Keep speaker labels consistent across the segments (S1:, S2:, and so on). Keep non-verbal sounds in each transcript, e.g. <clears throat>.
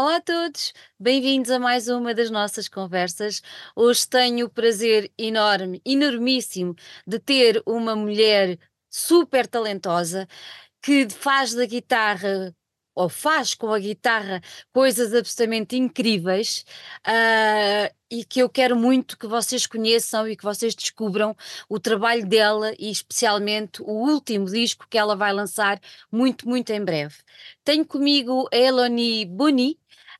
S1: Olá a todos, bem-vindos a mais uma das nossas conversas. Hoje tenho o prazer enorme, enormíssimo, de ter uma mulher super talentosa que faz da guitarra ou faz com a guitarra coisas absolutamente incríveis uh, e que eu quero muito que vocês conheçam e que vocês descubram o trabalho dela e especialmente o último disco que ela vai lançar muito, muito em breve. Tenho comigo a Eloni Boni,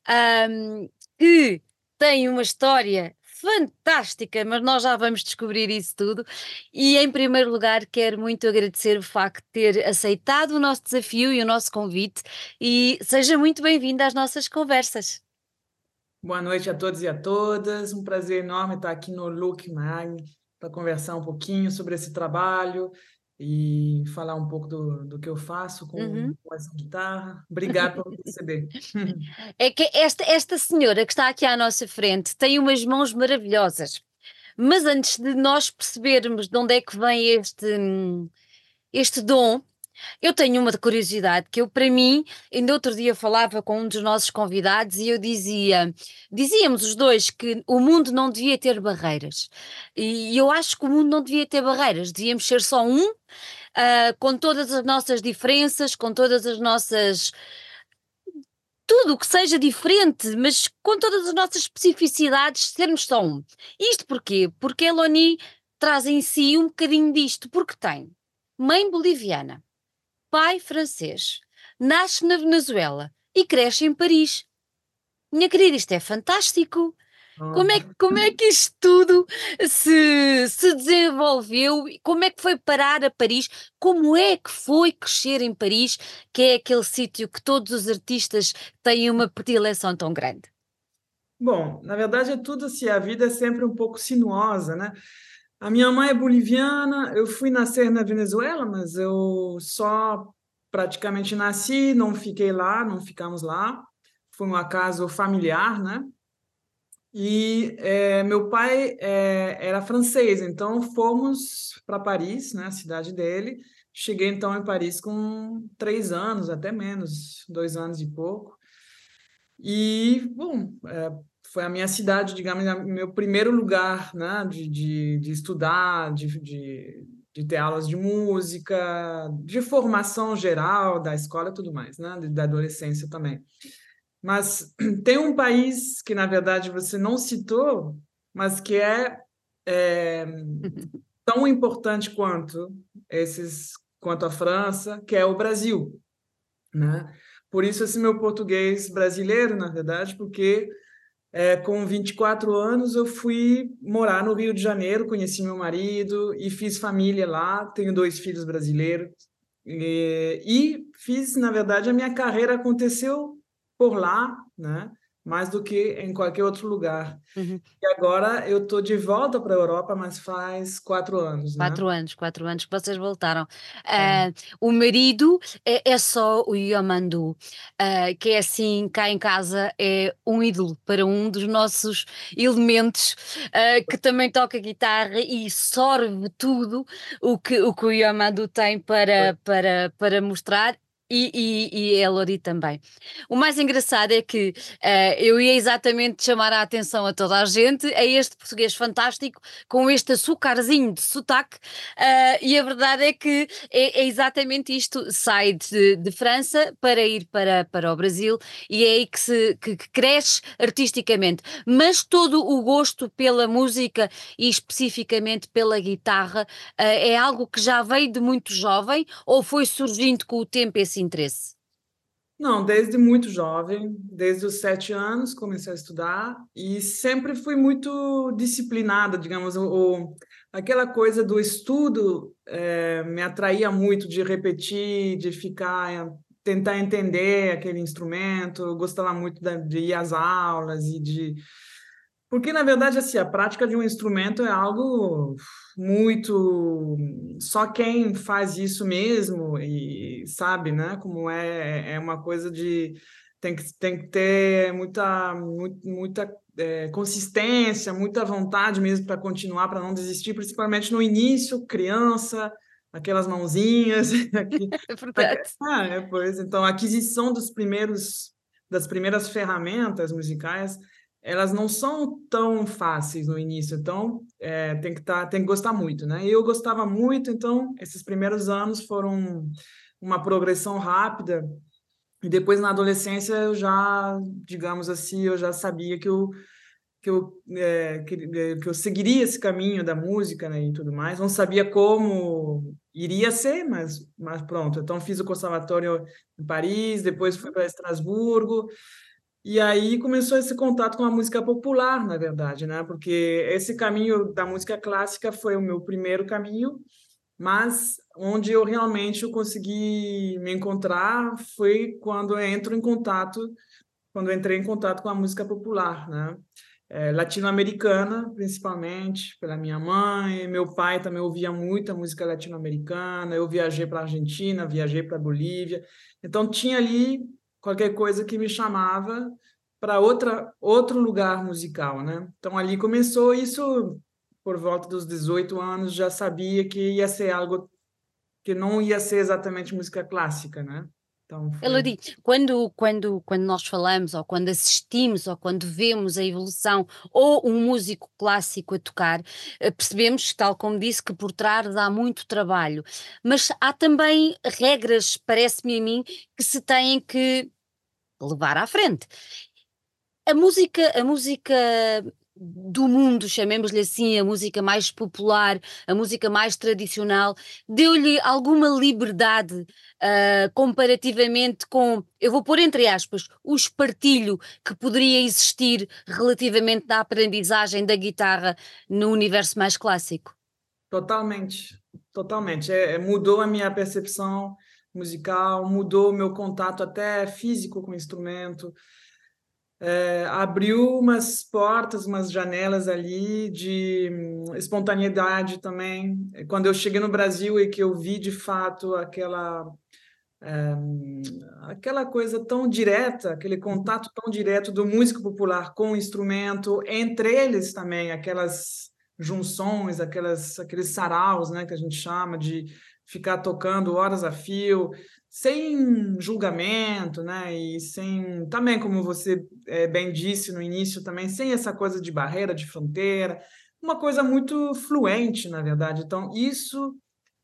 S1: um, que tem uma história fantástica, mas nós já vamos descobrir isso tudo. E em primeiro lugar, quero muito agradecer o facto de ter aceitado o nosso desafio e o nosso convite, e seja muito bem-vindo às nossas conversas.
S2: Boa noite a todos e a todas. Um prazer enorme estar aqui no Look Mag para conversar um pouquinho sobre esse trabalho e falar um pouco do, do que eu faço com, uhum. com essa guitarra. Obrigado por me receber. <laughs>
S1: É que esta, esta senhora que está aqui à nossa frente tem umas mãos maravilhosas. Mas antes de nós percebermos de onde é que vem este, este dom, eu tenho uma curiosidade que eu, para mim, ainda outro dia falava com um dos nossos convidados e eu dizia, dizíamos os dois que o mundo não devia ter barreiras. E eu acho que o mundo não devia ter barreiras, devíamos ser só um, uh, com todas as nossas diferenças, com todas as nossas. Tudo o que seja diferente, mas com todas as nossas especificidades, sermos só um. Isto porquê? Porque a Eloni traz em si um bocadinho disto, porque tem mãe boliviana, pai francês, nasce na Venezuela e cresce em Paris. Minha querida, isto é fantástico. Como é, como é que isto tudo se, se desenvolveu? Como é que foi parar a Paris? Como é que foi crescer em Paris, que é aquele sítio que todos os artistas têm uma predileção tão grande?
S2: Bom, na verdade é tudo assim, a vida é sempre um pouco sinuosa, né? A minha mãe é boliviana, eu fui nascer na Venezuela, mas eu só praticamente nasci, não fiquei lá, não ficamos lá. Foi um acaso familiar, né? E é, meu pai é, era francês, então fomos para Paris, né, a cidade dele. Cheguei então em Paris com três anos, até menos, dois anos e pouco. E, bom, é, foi a minha cidade, digamos, meu primeiro lugar né, de, de, de estudar, de, de, de, ter aulas de música, de formação geral da escola e tudo mais, né, da adolescência também. Mas <clears throat> tem um país que, na verdade, você não citou, mas que é, é <laughs> tão importante quanto esses, quanto a França, que é o Brasil, né? Por isso esse meu português brasileiro, na verdade, porque é, com 24 anos, eu fui morar no Rio de Janeiro, conheci meu marido e fiz família lá. Tenho dois filhos brasileiros. E, e fiz, na verdade, a minha carreira aconteceu por lá, né? Mais do que em qualquer outro lugar. Uhum. E agora eu estou de volta para a Europa, mas faz quatro anos.
S1: Né? Quatro anos, quatro anos que vocês voltaram. É. Uh, o marido é, é, só o Yamandu, uh, que é assim, cá em casa, é um ídolo para um dos nossos elementos, uh, que também toca guitarra e sorve tudo o que o, que o Yamandu tem para, para, para mostrar e, e, e a Lori também. O mais engraçado é que uh, eu ia exatamente chamar a atenção a toda a gente a este português fantástico com este açúcarzinho de sotaque, uh, e a verdade é que é, é exatamente isto: sai de, de, França para ir para, para o Brasil e é aí que, se, que, que cresce artisticamente. Mas todo o gosto pela música e especificamente pela guitarra uh, é algo que já veio de muito jovem ou foi surgindo com o tempo esse esse interesse?
S2: Não, desde muito jovem, desde os sete anos comecei a estudar e sempre fui muito disciplinada, digamos, o, aquela coisa do estudo é, me atraía muito de repetir, de ficar, tentar entender aquele instrumento, eu gostava muito de ir às aulas e de porque, na verdade, assim, a prática de um instrumento é algo muito. Só quem faz isso mesmo e sabe, né? Como é, é uma coisa de. Tem que, tem que ter muita, muita é, consistência, muita vontade mesmo para continuar, para não desistir, principalmente no início, criança, aquelas mãozinhas. <laughs> Aqui, <laughs>
S1: é.
S2: Ah, é, pois, então, a aquisição dos primeiros das primeiras ferramentas musicais, elas não são tão fáceis no início, então é, tem que tá, tem que gostar muito, né? Eu gostava muito, então esses primeiros anos foram uma progressão rápida e depois na adolescência eu já, digamos assim, eu já sabia que eu que eu, é, que, é, que, eu seguiria esse caminho da música né, e tudo mais. Não sabia como iria ser, mas, mas pronto. Então fiz o conservatório em Paris, depois fui para Estrasburgo, e aí começou esse contato com a música popular, na verdade, né? Porque esse caminho da música clássica foi o meu primeiro caminho, mas onde eu realmente consegui me encontrar foi quando entro em contato, quando entrei em contato com a música popular, né? É, latino-americana, principalmente, pela minha mãe. Meu pai também ouvia muita música latino-americana. Eu viajei para a Argentina, viajei para a Bolívia. Então, tinha ali qualquer coisa que me chamava para outra outro lugar musical, né? Então ali começou isso por volta dos 18 anos, já sabia que ia ser algo que não ia ser exatamente música clássica, né?
S1: Então foi... Elodie, quando, quando, quando nós falamos, ou quando assistimos, ou quando vemos a evolução, ou um músico clássico a tocar, eh, percebemos, tal como disse, que por trás há muito trabalho. Mas há também regras, parece-me a mim, que se têm que levar à frente. A música, a música do mundo, chamemos-lhe assim, a música mais popular, a música mais tradicional, deu-lhe alguma liberdade uh, comparativamente com, eu vou pôr entre aspas, o espartilho que poderia existir relativamente da aprendizagem da guitarra no universo mais clássico?
S2: Totalmente, totalmente. É, é mudou a minha percepção musical, mudou o meu contato até físico com o instrumento é, abriu umas portas, umas janelas ali de hum, espontaneidade também. Quando eu cheguei no Brasil e que eu vi de fato aquela é, aquela coisa tão direta, aquele contato tão direto do músico popular com o instrumento, entre eles também aquelas junções, aquelas aqueles saraus, né, que a gente chama de ficar tocando horas a fio, sem julgamento, né? E sem também, como você é, bem disse no início, também sem essa coisa de barreira, de fronteira, uma coisa muito fluente, na verdade. Então, isso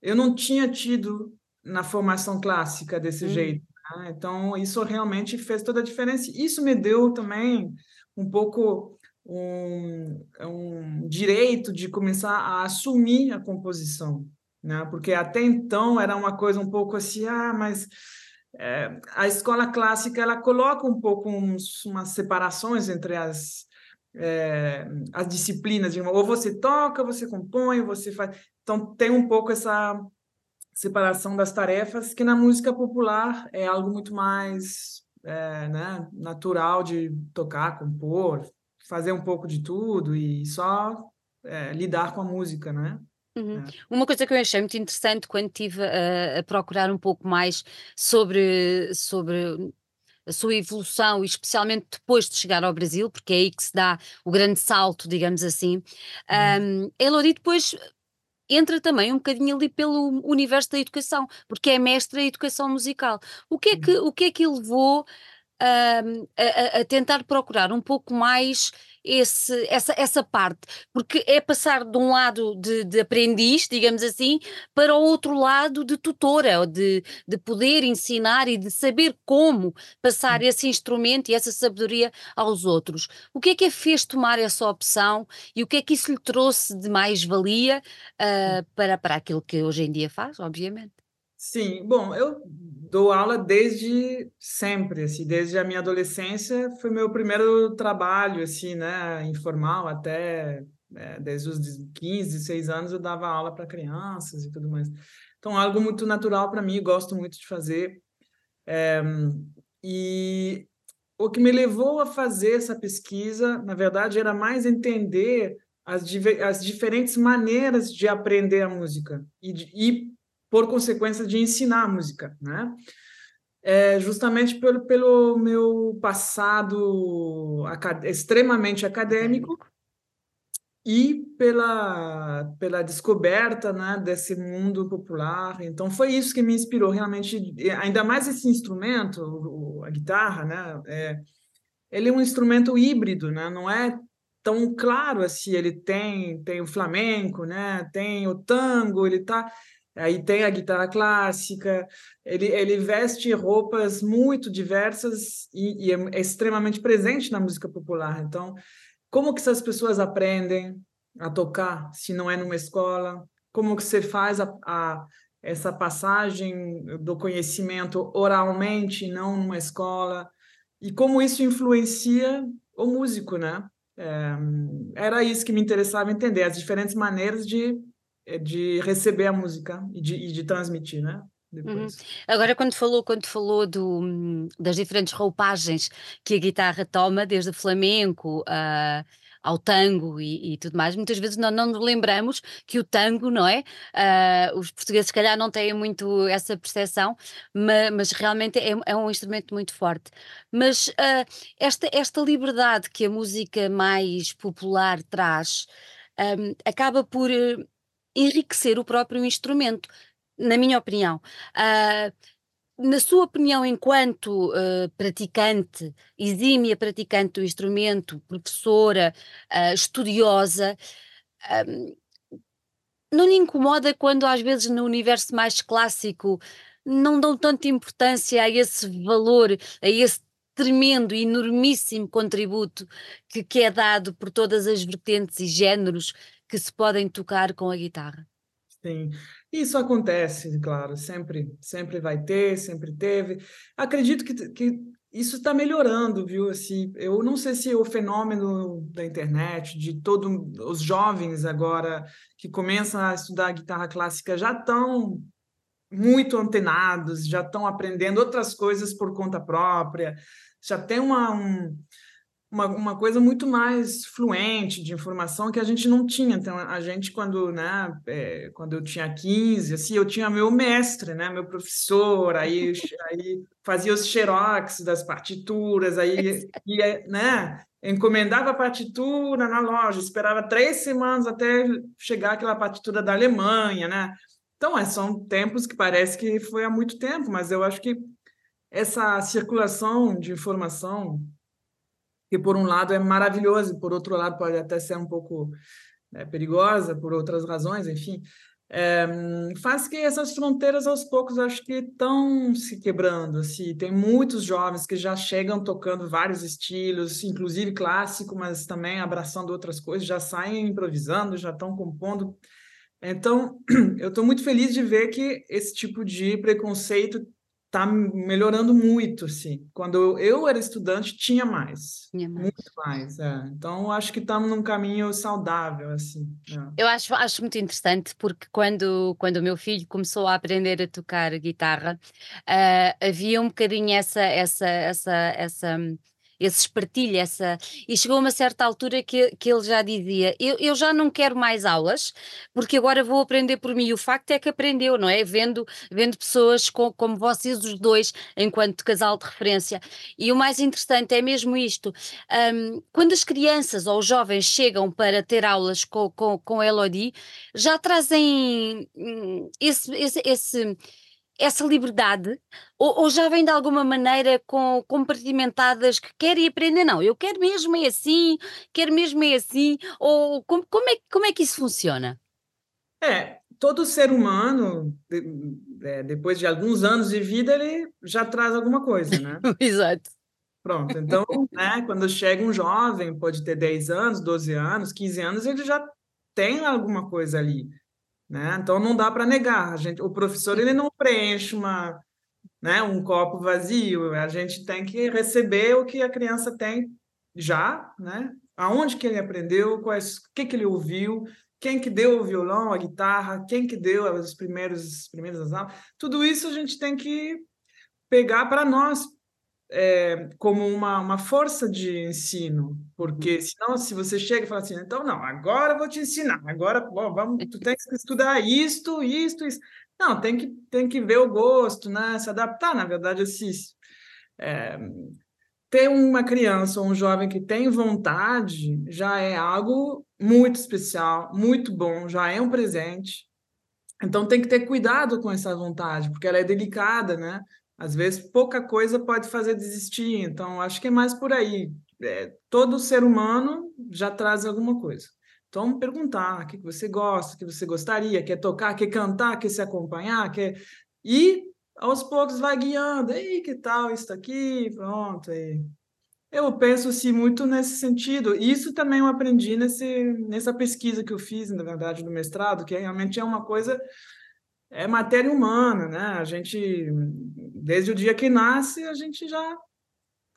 S2: eu não tinha tido na formação clássica desse hum. jeito. Né? Então, isso realmente fez toda a diferença. Isso me deu também um pouco um, um direito de começar a assumir a composição né? Porque até então era uma coisa um pouco assim, ah, mas é, a escola clássica ela coloca um pouco uns, umas separações entre as é, as disciplinas, ou você toca, você compõe, você faz. Então tem um pouco essa separação das tarefas que na música popular é algo muito mais é, né, natural de tocar, compor, fazer um pouco de tudo e só lidar com a música, né?
S1: Uhum. É. Uma coisa que eu achei muito interessante quando estive a, a procurar um pouco mais sobre, sobre a sua evolução, especialmente depois de chegar ao Brasil, porque é aí que se dá o grande salto, digamos assim. Uhum. Um, Elodie depois entra também um bocadinho ali pelo universo da educação, porque é mestre da educação musical. O que é que, o que, é que levou um, a, a, tentar procurar um pouco mais esse, essa, essa parte, porque é passar de um lado de, de, aprendiz, digamos assim, para o outro lado de tutora, de, de poder ensinar e de saber como passar esse instrumento e essa sabedoria aos outros. O que é que a fez tomar essa opção e o que é que isso lhe trouxe de mais-valia uh, para, para aquilo que hoje em dia faz, obviamente?
S2: Sim, bom, eu dou aula desde sempre, assim, desde a minha adolescência, foi meu primeiro trabalho, assim, né, informal, até é, desde os 15, 16 anos eu dava aula para crianças e tudo mais. Então, algo muito natural para mim, gosto muito de fazer. É, e o que me levou a fazer essa pesquisa, na verdade, era mais entender as, as diferentes maneiras de aprender a música e, de, e por consequência de ensinar música, né? É justamente pelo, pelo meu passado acad extremamente acadêmico e pela, pela descoberta né, desse mundo popular. Então, foi isso que me inspirou realmente, ainda mais esse instrumento, o, a guitarra, né? É, ele é um instrumento híbrido, né? não é tão claro assim, ele tem, tem o flamenco, né? tem o tango, ele tá aí tem a guitarra clássica, ele, ele veste roupas muito diversas e, e é, é extremamente presente na música popular. Então, como que essas pessoas aprendem a tocar se não é numa escola? Como que você faz a, a essa passagem do conhecimento oralmente, não numa escola? E como isso influencia o músico, né? É, era isso que me interessava entender, as diferentes maneiras de, de receber a música e de, e de transmitir, né?
S1: Uhum. Agora, quando falou, quando falou do, das diferentes roupagens que a guitarra toma, desde o flamenco uh, ao tango e, e, tudo mais, muitas vezes não, não nos lembramos que o tango, não é? Uh, os portugueses, se calhar, não têm muito essa percepção, mas, mas realmente é, é, um instrumento muito forte. Mas uh, esta, esta liberdade que a música mais popular traz um, acaba por enriquecer o próprio instrumento na minha opinião. Uh, na sua opinião, enquanto uh, praticante, exímia praticante do instrumento, professora, uh, estudiosa, um, não lhe incomoda quando às vezes no universo mais clássico não dão tanta importância a esse valor, a esse tremendo, enormíssimo contributo que, que é dado por todas as vertentes e géneros que se podem tocar com a guitarra?
S2: Sim, isso acontece, claro, sempre, sempre vai ter, sempre teve. Acredito que, que isso está melhorando, viu? Assim, eu não sei se o fenômeno da internet, de todos os jovens agora que começam a estudar guitarra clássica já estão muito antenados, já estão aprendendo outras coisas por conta própria, já tem uma, um, uma, uma coisa muito mais fluente de informação que a gente não tinha. Então, a gente, quando, né, é, quando eu tinha 15, assim, eu tinha meu mestre, né, meu professor, aí, aí fazia os xerox das partituras, aí ia, né, encomendava a partitura na loja, esperava três semanas até chegar aquela partitura da Alemanha, né? Então, é, são tempos que parece que foi há muito tempo, mas eu acho que essa circulação de informação que por um lado é maravilhoso, por outro lado pode até ser um pouco né, perigosa, por outras razões, enfim, é, faz que essas fronteiras aos poucos acho que estão se quebrando. Assim, tem muitos jovens que já chegam tocando vários estilos, inclusive clássico, mas também abraçando outras coisas, já saem improvisando, já estão compondo. Então, <clears throat> eu estou muito feliz de ver que esse tipo de preconceito está melhorando muito, assim. Quando eu era estudante, tinha mais. Tinha mais. Muito mais, é. Então, acho que estamos num caminho saudável, assim.
S1: É. Eu acho, acho muito interessante, porque quando, quando o meu filho começou a aprender a tocar guitarra, uh, havia um bocadinho essa, essa, essa, essa esse espartilho, essa. E chegou uma certa altura que, que ele já dizia: eu, eu já não quero mais aulas, porque agora vou aprender por mim. E o facto é que aprendeu, não é? Vendo, vendo pessoas com, como vocês, os dois, enquanto casal de referência. E o mais interessante é mesmo isto: um, quando as crianças ou os jovens chegam para ter aulas com, com, com Elodie, já trazem hum, esse, esse, esse essa liberdade ou, ou, já vem de alguma maneira com compartimentadas que querem aprender? Não, eu quero mesmo é assim, quero mesmo é assim, ou como, como, é, como é que isso funciona?
S2: É, todo ser humano, de, é, depois de alguns anos de vida, ele já traz alguma coisa, né? <laughs>
S1: Exato.
S2: Pronto, então, né, quando chega um jovem, pode ter 10 anos, 12 anos, 15 anos, ele já tem alguma coisa ali. Né? Então não dá para negar. A gente, o professor ele não preenche uma, né, um copo vazio. A gente tem que receber o que a criança tem já, né? Aonde que ele aprendeu, quais, o que que ele ouviu, quem que deu o violão, a guitarra, quem que deu as primeiros, as primeiras aulas. Tudo isso a gente tem que pegar para nós, é, como uma, uma força de ensino, porque uhum. senão se você chega e fala assim, então não, agora eu vou te ensinar, agora bom, vamos, tu <laughs> tem que estudar isto, isto, isso. Não, tem que, tem que ver o gosto, né? se adaptar, na verdade, assim, é, ter uma criança ou um jovem que tem vontade já é algo muito especial, muito bom, já é um presente. Então tem que ter cuidado com essa vontade, porque ela é delicada, né? Às vezes pouca coisa pode fazer desistir, então acho que é mais por aí. É, todo ser humano já traz alguma coisa. Então perguntar o que você gosta, o que você gostaria, quer tocar, quer cantar, quer se acompanhar, quer e aos poucos vai guiando. Ei, que tal isso aqui? Pronto, aí. Eu penso assim muito nesse sentido. Isso também eu aprendi nesse, nessa pesquisa que eu fiz, na verdade, do mestrado, que realmente é uma coisa é matéria humana, né? A gente desde o dia que nasce, a gente já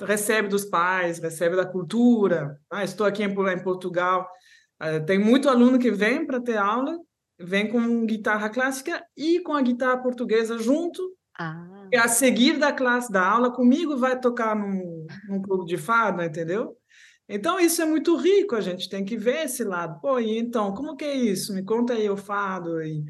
S2: recebe dos pais, recebe da cultura. Ah, estou aqui em, em Portugal, uh, tem muito aluno que vem para ter aula, vem com guitarra clássica e com a guitarra portuguesa junto ah. E a seguir da classe da aula comigo vai tocar num, num clube de fado, entendeu? Então isso é muito rico, a gente tem que ver esse lado. Pô, e então, como que é isso? Me conta aí o fado e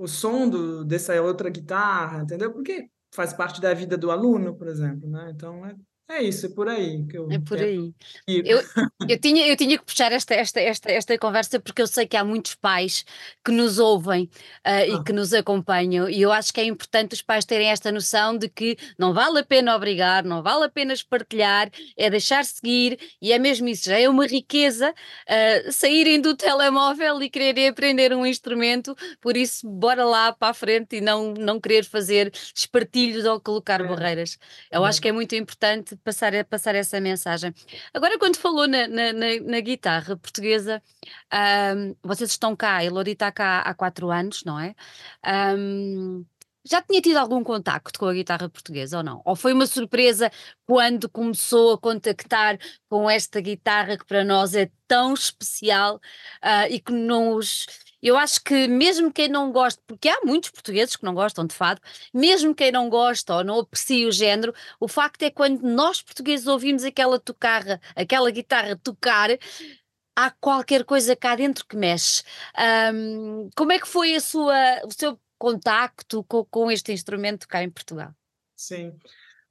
S2: o som do, dessa outra guitarra, entendeu? Porque faz parte da vida do aluno, por exemplo, né? Então é, é isso, é por aí que eu
S1: É por aí. Eu, <laughs> eu, tinha, eu tinha que puxar esta, esta, esta, esta conversa porque eu sei que há muitos pais que nos ouvem uh, e que nos acompanham e eu acho que é importante os pais terem esta noção de que não vale a pena obrigar, não vale a pena partilhar, é deixar seguir e é mesmo isso, já é uma riqueza uh, saírem do telemóvel e quererem aprender um instrumento, por isso bora lá para a frente e não, não querer fazer espartilhos ou colocar é. barreiras. Eu é. acho que é muito importante passar, passar essa mensagem. Agora, quando falou na, na, na, na guitarra portuguesa, um, vocês estão cá, Elodie está cá há quatro anos, não é? Um, já tinha tido algum contacto com a guitarra portuguesa ou não? Ou foi uma surpresa quando começou a contactar com esta guitarra que para nós é tão especial uh, e que nos eu acho que mesmo quem não gosta, porque há muitos portugueses que não gostam de fado, mesmo quem não gosta ou não aprecia o género, o facto é quando nós portugueses ouvimos aquela tocarra, aquela guitarra tocar, há qualquer coisa cá dentro que mexe. Um, como é que foi a sua, o seu contacto com, com este instrumento cá em Portugal?
S2: Sim.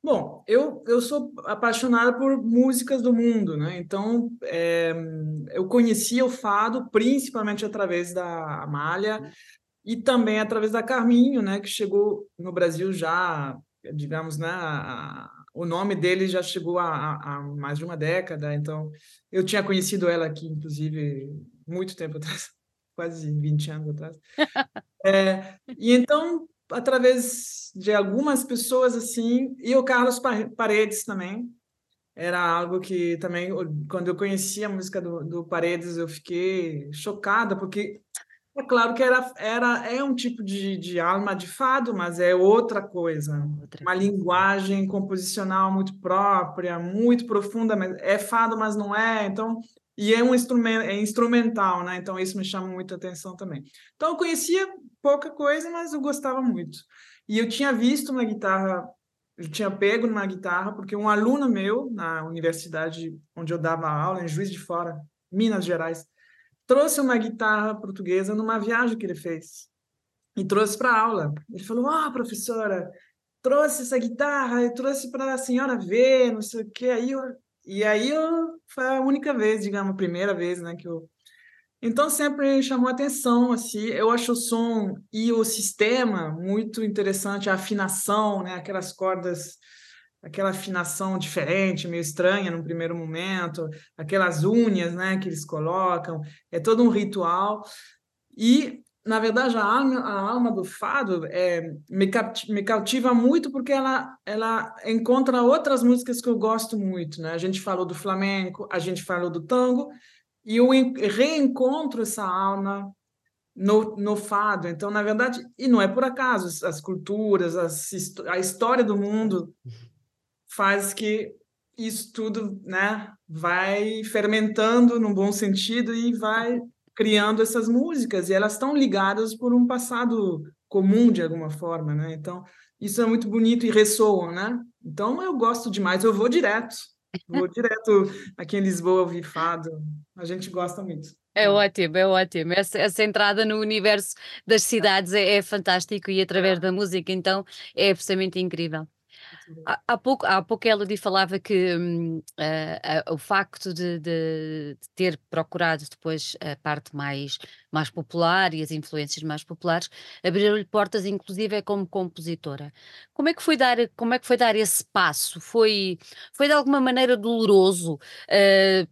S2: Bom, eu, eu sou apaixonada por músicas do mundo, né? Então, é, eu conhecia o fado principalmente através da Amália e também através da Carminho, né? Que chegou no Brasil já, digamos, né? A, o nome dele já chegou há, mais de uma década, então eu tinha conhecido ela aqui, inclusive, muito tempo <laughs> atrás, quase 20 anos atrás. <laughs> É, e então através de algumas pessoas assim, e o Carlos Paredes também. Era algo que também, quando eu conheci a música do, do Paredes, eu fiquei chocada, porque é claro que era, era, é um tipo de, de alma de fado, mas é outra coisa. Outra uma coisa. linguagem composicional muito própria, muito profunda. Mas é fado, mas não é. Então, e é um instrumento, é instrumental, né? Então isso me chama muita atenção também. Então eu conhecia pouca coisa, mas eu gostava muito. E eu tinha visto uma guitarra, eu tinha pego numa guitarra porque um aluno meu na universidade onde eu dava aula em Juiz de Fora, Minas Gerais, trouxe uma guitarra portuguesa numa viagem que ele fez e trouxe para aula. Ele falou: "Ah, oh, professora, trouxe essa guitarra, eu trouxe para a senhora ver, não sei o quê". Aí eu e aí eu, foi a única vez, digamos, a primeira vez, né, que eu... Então sempre chamou atenção, assim, eu acho o som e o sistema muito interessante, a afinação, né, aquelas cordas, aquela afinação diferente, meio estranha no primeiro momento, aquelas unhas, né, que eles colocam, é todo um ritual. E na verdade, a alma, a alma do fado é, me, me cautiva muito porque ela, ela encontra outras músicas que eu gosto muito. Né? A gente falou do flamenco, a gente falou do tango, e eu reencontro essa alma no, no fado. Então, na verdade, e não é por acaso, as culturas, as, a história do mundo faz que isso tudo né, vai fermentando num bom sentido e vai criando essas músicas e elas estão ligadas por um passado comum de alguma forma, né? Então, isso é muito bonito e ressoa, né? Então, eu gosto demais, eu vou direto. Vou direto aqui em Lisboa ouvir fado. A gente gosta muito.
S1: É ótimo, é ótimo. Essa, essa entrada no universo das cidades é, é fantástico e através da música, então, é absolutamente incrível. Há, há pouco, há pouco a Elodie falava que hum, o facto de, de- de ter procurado depois a parte mais, mais popular e as influências mais populares abriram-lhe portas, inclusive é como compositora. Como é que foi dar, como é que foi dar esse passo? Foi, foi de alguma maneira doloroso, ah,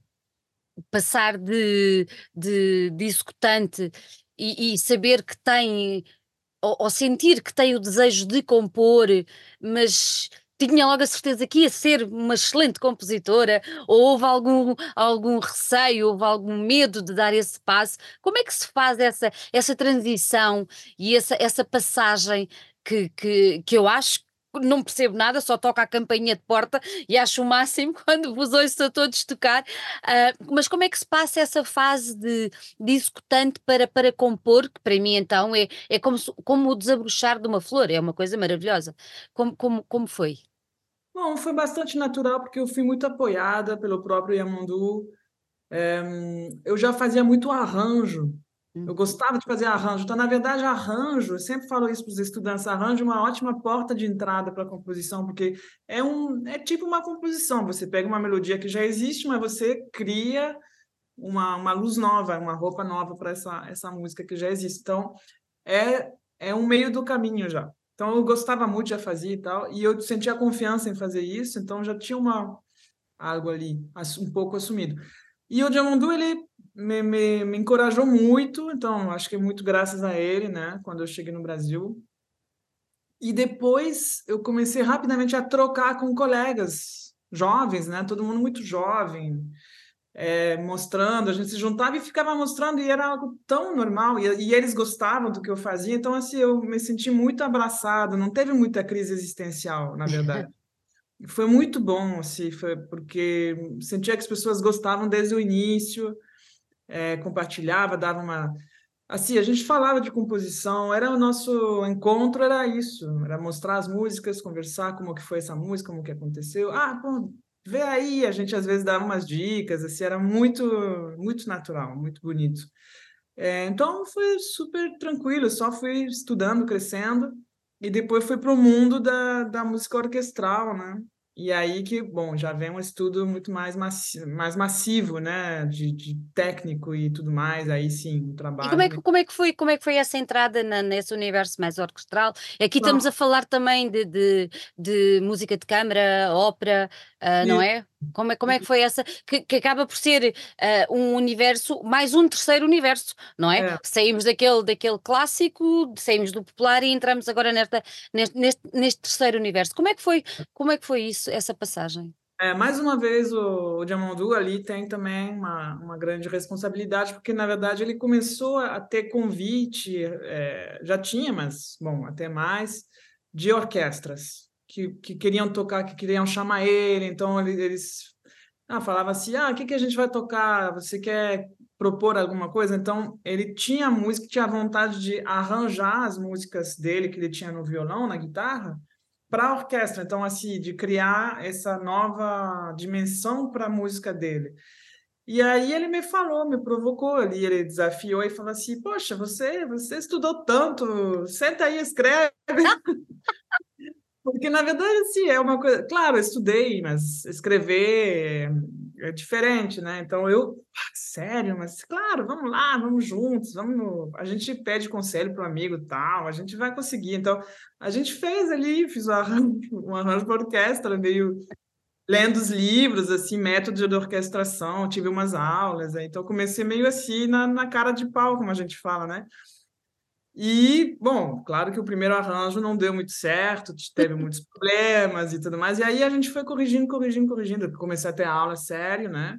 S1: passar de, de, de executante e, e saber que tem ou sentir que tem o desejo de compor, mas tinha logo a certeza que ia ser uma excelente compositora, ou houve algum, algum receio, houve algum medo de dar esse passo? Como é que se faz essa, essa transição e essa, essa passagem que, que, que eu acho não percebo nada, só toco a campainha de porta e acho o máximo <laughs> quando vos ouço a todos tocar. Ah, mas como é que se passa essa fase de, de executante para, para compor, que para mim então é, é como, como o desabrochar de uma flor, é uma coisa maravilhosa. Como, como, como foi?
S2: Bom, foi bastante natural porque eu fui muito apoiada pelo próprio Yamandu. Eu já fazia muito arranjo. Eu
S1: Hum.
S2: gostava de fazer arranjo. Então, na verdade, arranjo, eu sempre falo isso para os estudantes, arranjo é uma ótima porta de entrada para a composição, porque é um é tipo uma composição. Você pega uma melodia que já existe, mas você cria uma, uma luz nova, uma roupa nova para essa, essa música que já existe. Então, é, é um meio do caminho já. Então, eu gostava muito, já fazia e tal, e eu sentia confiança em fazer isso, então já tinha uma, algo ali, um pouco assumido. E o Diamandu, ele me, me, me encorajou muito, então acho que é muito graças a ele, né, quando eu cheguei no Brasil. E depois eu comecei rapidamente a trocar com colegas jovens, né, todo mundo muito jovem, é, mostrando, a gente se juntava e ficava mostrando, e era algo tão normal, e, e eles gostavam do que eu fazia, então assim, eu me senti muito abraçado, não teve muita crise existencial, na verdade. <laughs> Foi muito bom, assim, foi porque sentia que as pessoas gostavam desde o início, é, compartilhava, dava uma... Assim, a gente falava de composição, era o nosso encontro, era isso, era mostrar as músicas, conversar como que foi essa música, como que aconteceu. Ah, pô, vê aí, a gente às vezes dava umas dicas, assim, era muito, muito natural, muito bonito. É, então foi super tranquilo, só fui estudando, crescendo, e depois fui para o mundo da, da música orquestral, né? E aí que, bom, já vem um estudo muito mais, massi mais massivo, né? De, de técnico e tudo mais, aí sim, um
S1: E como
S2: trabalho
S1: é que, como é que foi, como é que foi essa entrada na- nesse universo mais orquestral? Aqui estamos
S2: Não,
S1: a falar também de, de, de música de câmara, ópera, ah, não é? Como é, como é que foi essa? Que, que acaba por ser ah, um universo, mais um terceiro universo, não é?
S2: é,
S1: Saímos daquele, daquele clássico, saímos do popular e entramos agora nesta, neste, neste, neste terceiro universo. Como é que foi, como é que foi isso, essa passagem?
S2: É, mais uma vez, o, o Diamandu ali tem também uma, uma grande responsabilidade, porque, na verdade, ele começou a ter convite, é, já tinha, mas, bom, até mais, de orquestras que, que queriam tocar, que queriam chamar ele, então ele- eles ah, falavam assim, ah, o que que a gente vai tocar? Você quer propor alguma coisa? Então, ele tinha música, tinha vontade de arranjar as músicas dele, que ele tinha no violão, na guitarra, para a orquestra, então assim, de criar essa nova dimensão para a música dele. E aí ele me falou, me provocou ali, ele desafiou e falou assim: "Poxa, você, você estudou tanto, senta aí, e escreve". <laughs> Porque na verdade assim, é uma coisa, claro, eu estudei, mas escrever é diferente, né? Então eu, "Ah, sério, mas claro, vamos lá, vamos juntos, vamos, a gente pede conselho para o amigo tal, a gente vai conseguir. Então a gente fez ali, fiz um arranjo, um arranjo para orquestra, meio lendo os livros, assim, métodos de orquestração, tive umas aulas, aí, então comecei meio assim na, na cara de pau, como a gente fala, né? E, bom, claro que o primeiro arranjo não deu muito certo, teve <laughs> muitos problemas e tudo mais, e aí a gente foi corrigindo, corrigindo, corrigindo. Eu comecei a ter aula sério, né?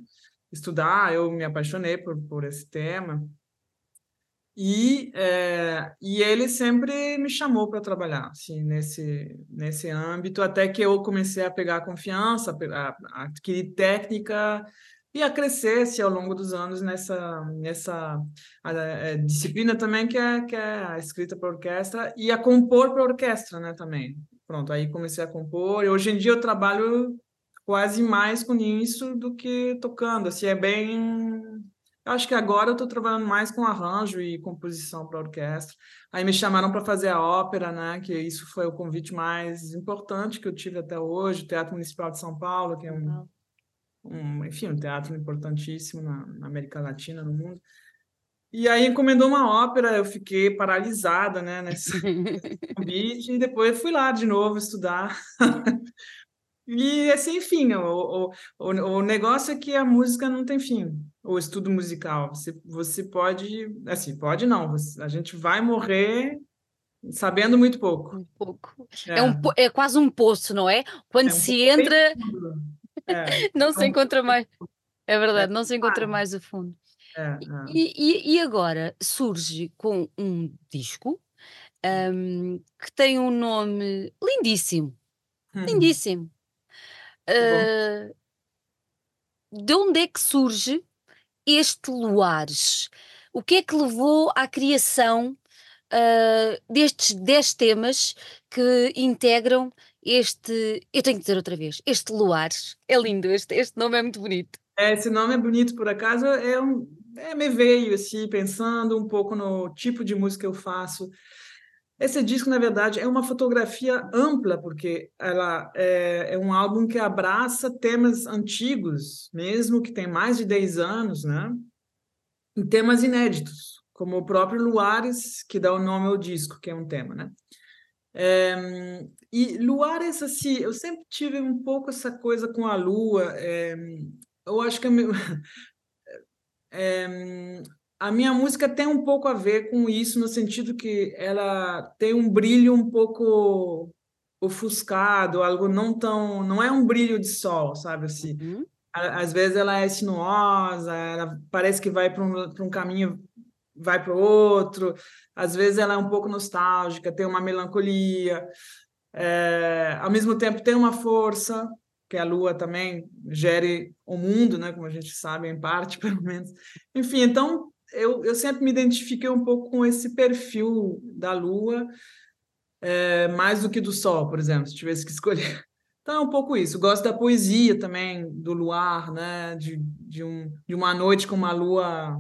S2: Estudar, eu me apaixonei por, por esse tema. E, é, e ele sempre me chamou para trabalhar assim, nesse, nesse âmbito, até que eu comecei a pegar confiança, a, a adquirir técnica e a crescer assim, ao longo dos anos nessa, nessa a, é, disciplina também, que é, que é a escrita para orquestra, e a compor para orquestra né, também. Pronto, aí comecei a compor, e hoje em dia eu trabalho quase mais com isso do que tocando, assim, é bem Acho que agora eu estou trabalhando mais com arranjo e composição para orquestra. Aí me chamaram para fazer a ópera, né? Que isso foi o convite mais importante que eu tive até hoje, Teatro Municipal de São Paulo, que é um, um enfim, um teatro importantíssimo na, na América Latina, no mundo. E aí encomendou uma ópera, eu fiquei paralisada, né, nesse, <laughs> convite, e depois fui lá de novo estudar. <laughs> e assim, enfim, o, o, o negócio é que a música não tem fim, o estudo musical. Você, você pode, assim, pode não, você, a gente vai morrer sabendo muito pouco.
S1: Um pouco. É, é, um, é quase um poço, não é? Quando é um se entra, é. não se encontra mais. É verdade, não se encontra mais o fundo.
S2: É, é.
S1: E, e, e agora surge com um disco um, que tem um nome lindíssimo. Hum. Lindíssimo. Uh, de onde é que surge este Luares? O que é que levou à criação uh, destes 10 temas que integram este. Eu tenho que dizer outra vez, este Luares. É lindo, este, este nome é muito bonito.
S2: É, esse nome é bonito, por acaso, é um, é, me veio assim, pensando um pouco no tipo de música que eu faço. Esse disco, na verdade, é uma fotografia ampla, porque ela é, é, um álbum que abraça temas antigos, mesmo que tem mais de 10 anos, né? E temas inéditos, como o próprio Luares, que dá o nome ao disco, que é um tema, né? É, e Luares, assim, eu sempre tive um pouco essa coisa com a lua. É, eu acho que é é, <laughs> a minha música tem um pouco a ver com isso, no sentido que ela tem um brilho um pouco ofuscado, algo não tão. Não é um brilho de sol, sabe? Assim, uhum. Às vezes ela é sinuosa, ela parece que vai para um, um caminho, vai para o outro. Às vezes ela é um pouco nostálgica, tem uma melancolia. É, ao mesmo tempo tem uma força, que a Lua também gere o mundo, né, como a gente sabe, em parte, <laughs> pelo menos. Enfim, então eu, eu sempre me identifiquei um pouco com esse perfil da Lua, é, mais do que do Sol, por exemplo, se tivesse que escolher. <laughs> Então é um pouco isso. Gosto da poesia também, do luar, né, de, de, um, de uma noite com uma lua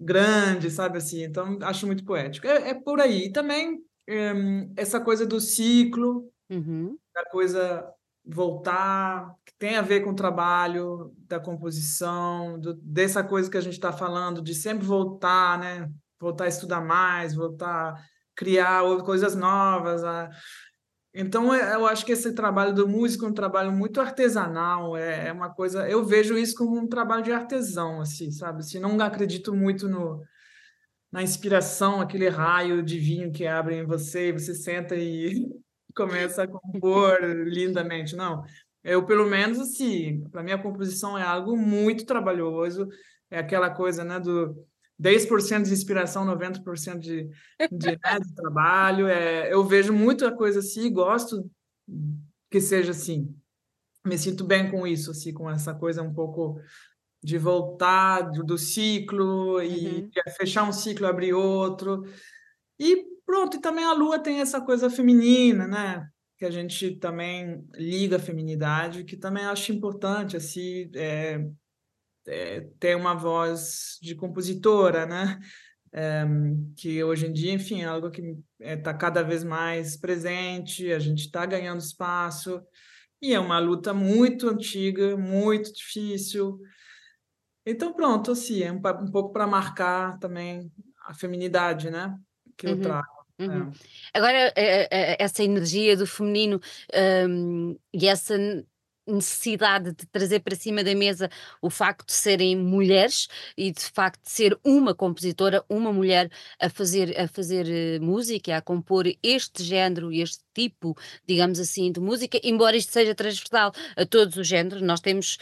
S2: grande, sabe assim? Então acho muito poético. É, é por aí. E também é, essa coisa do ciclo,
S1: uhum.
S2: da coisa voltar, que tem a ver com o trabalho da composição, do, dessa coisa que a gente está falando, de sempre voltar, né? Voltar a estudar mais, voltar a criar coisas novas. A... Então, é, eu acho que esse trabalho do músico é um trabalho muito artesanal, é, é uma coisa... Eu vejo isso como um trabalho de artesão, assim, sabe? Se não acredito muito no, na inspiração, aquele raio divino que abre em você, você senta e <laughs> começa a compor lindamente. Não, eu pelo menos assim, para mim a composição é algo muito trabalhoso, é aquela coisa, né, do 10% de inspiração, 90% de, de, né, de trabalho. É, eu vejo muita coisa assim, gosto que seja assim. Me sinto bem com isso, assim, com essa coisa um pouco de voltar do, do ciclo e uhum. fechar um ciclo, abrir outro. E Pronto, e também a lua tem essa coisa feminina, né? Que a gente também liga a feminidade, que também acho importante, assim, é, é, ter uma voz de compositora, né? É, que hoje em dia, enfim, é algo que está é, cada vez mais presente, a gente está ganhando espaço, e é uma luta muito antiga, muito difícil. Então, pronto, assim, é um, um pouco para marcar também a feminidade, né? Que eu uhum. trago.
S1: Uhum. É. Agora, essa energia do feminino um, e essa necessidade de trazer para cima da mesa o facto de serem mulheres e de facto de ser uma compositora, uma mulher a fazer, a fazer eh, música, a compor este género, este tipo, digamos assim, de música, embora isto seja transversal a todos os géneros, nós temos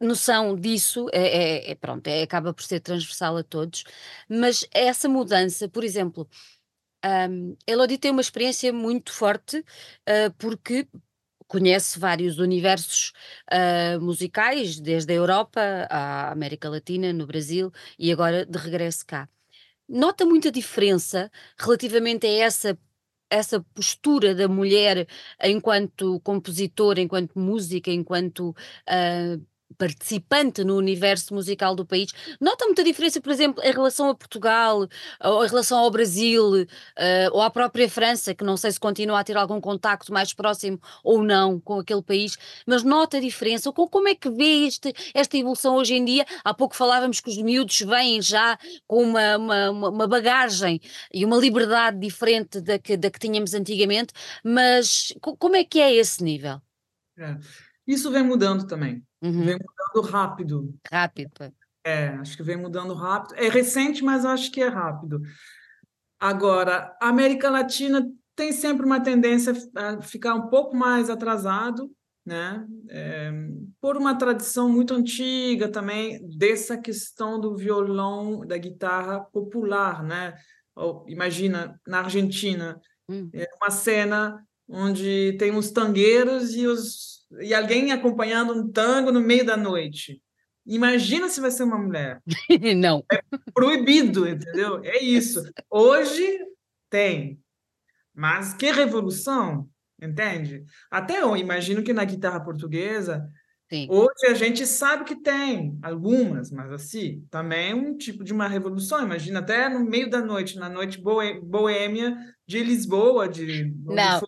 S1: noção disso, é, é, é pronto, é, acaba por ser transversal a todos, mas essa mudança, por exemplo, um, Elodie tem uma experiência muito forte, uh, porque conhece vários universos uh, musicais, desde a Europa à América Latina, no Brasil e agora de regresso cá. Nota muita diferença relativamente a essa essa postura da mulher enquanto compositora, enquanto música, enquanto uh, participante no universo musical do país. Nota muita diferença, por exemplo, em relação a Portugal, ou em relação ao Brasil, uh, ou à própria França, que não sei se continua a ter algum contacto mais próximo ou não com aquele país, mas nota a diferença. Com, como é que vê este, esta evolução hoje em dia? Há pouco falávamos que os miúdos vêm já com uma, uma, uma bagagem e uma liberdade diferente da que, da que tínhamos antigamente, mas como é que é esse nível?
S2: É. Isso vem mudando também.
S1: Uhum.
S2: Vem mudando rápido.
S1: Rápido.
S2: É, acho que vem mudando rápido. É recente, mas acho que é rápido. Agora, a América Latina tem sempre uma tendência a ficar um pouco mais atrasado, né? É, por uma tradição muito antiga também dessa questão do violão, da guitarra popular, né? imagina, na Argentina, hum. é uma cena onde tem uns tangueiros e, os, e alguém acompanhando um tango no meio da noite. Imagina se vai ser uma mulher. <laughs>
S1: Não.
S2: É proibido, entendeu? É isso. Hoje tem. Mas que revolução, entende? Até eu imagino que na guitarra portuguesa Sim. Hoje a gente sabe que tem algumas, mas assim, também é um tipo de uma revolução. Imagina até no meio da noite, na noite boêmia de Lisboa, de
S1: não,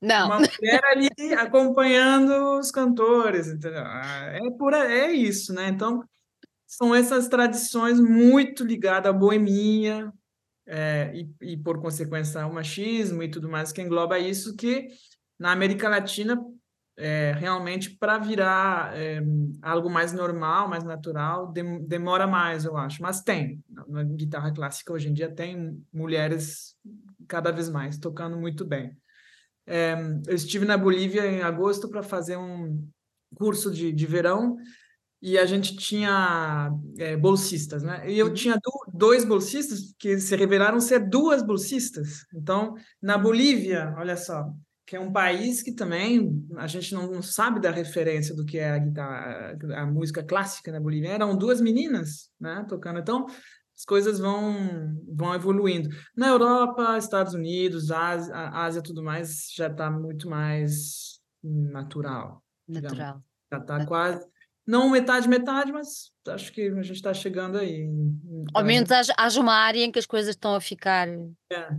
S1: não.
S2: uma mulher ali acompanhando os cantores, entendeu? Ah, é por é isso, né? Então são essas tradições muito ligadas à boemia é, e, e por consequência ao machismo e tudo mais que engloba isso que na América Latina é, realmente para virar é, algo mais normal, mais natural, dem demora mais, eu acho. Mas tem. Na guitarra clássica, hoje em dia, tem mulheres cada vez mais tocando muito bem. É, eu estive na Bolívia em agosto para fazer um curso de, de verão e a gente tinha é, bolsistas, né? E eu uhum. tinha do, dois bolsistas que se revelaram ser duas bolsistas. Então, na Bolívia, olha só, que é um país que também a gente não, sabe da referência do que é a, guitarra, a música clássica na Bolívia. Eram duas meninas, né, tocando. Então, as coisas vão vão evoluindo. Na Europa, Estados Unidos, Ásia, Ásia tudo mais já está muito mais natural.
S1: Natural.
S2: Já está quase não metade metade, mas acho que a gente está chegando aí.
S1: Ao menos haja, haja uma área em que as coisas estão a ficar.
S2: É.